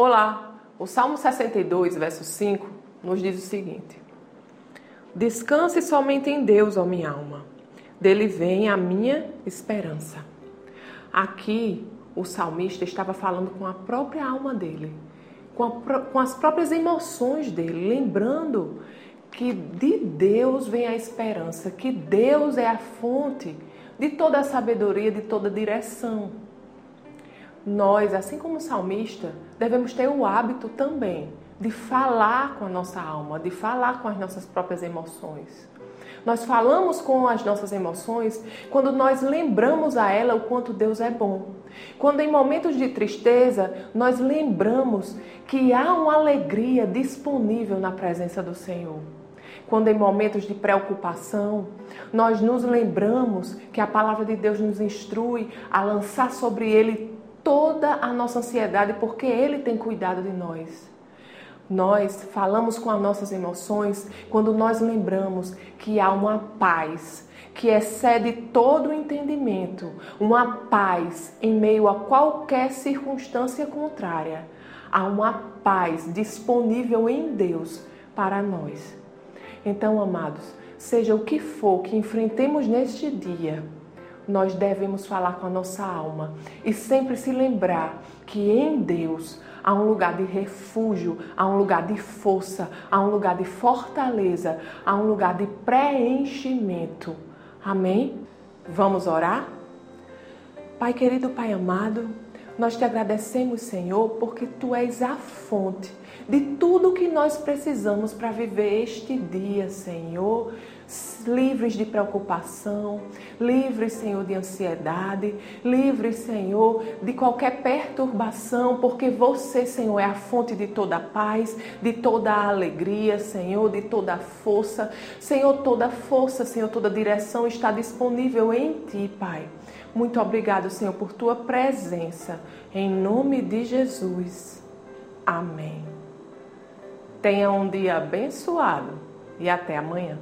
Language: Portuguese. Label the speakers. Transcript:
Speaker 1: Olá, o Salmo 62, verso 5, nos diz o seguinte: Descanse somente em Deus, ó minha alma, dele vem a minha esperança. Aqui, o salmista estava falando com a própria alma dele, com, a, com as próprias emoções dele, lembrando que de Deus vem a esperança, que Deus é a fonte de toda a sabedoria, de toda a direção. Nós, assim como o salmista, devemos ter o hábito também de falar com a nossa alma, de falar com as nossas próprias emoções. Nós falamos com as nossas emoções quando nós lembramos a ela o quanto Deus é bom. Quando em momentos de tristeza nós lembramos que há uma alegria disponível na presença do Senhor. Quando em momentos de preocupação, nós nos lembramos que a palavra de Deus nos instrui a lançar sobre Ele toda a nossa ansiedade, porque Ele tem cuidado de nós. Nós falamos com as nossas emoções quando nós lembramos que há uma paz que excede todo o entendimento, uma paz em meio a qualquer circunstância contrária. Há uma paz disponível em Deus para nós. Então, amados, seja o que for que enfrentemos neste dia, nós devemos falar com a nossa alma e sempre se lembrar que em Deus há um lugar de refúgio, há um lugar de força, há um lugar de fortaleza, há um lugar de preenchimento. Amém? Vamos orar? Pai querido, Pai amado, nós te agradecemos, Senhor, porque tu és a fonte de tudo que nós precisamos para viver este dia, Senhor livres de preocupação, livres, Senhor, de ansiedade, livres, Senhor, de qualquer perturbação, porque você, Senhor, é a fonte de toda paz, de toda alegria, Senhor, de toda força. Senhor, toda força, Senhor, toda direção está disponível em Ti, Pai. Muito obrigado, Senhor, por Tua presença. Em nome de Jesus. Amém. Tenha um dia abençoado e até amanhã.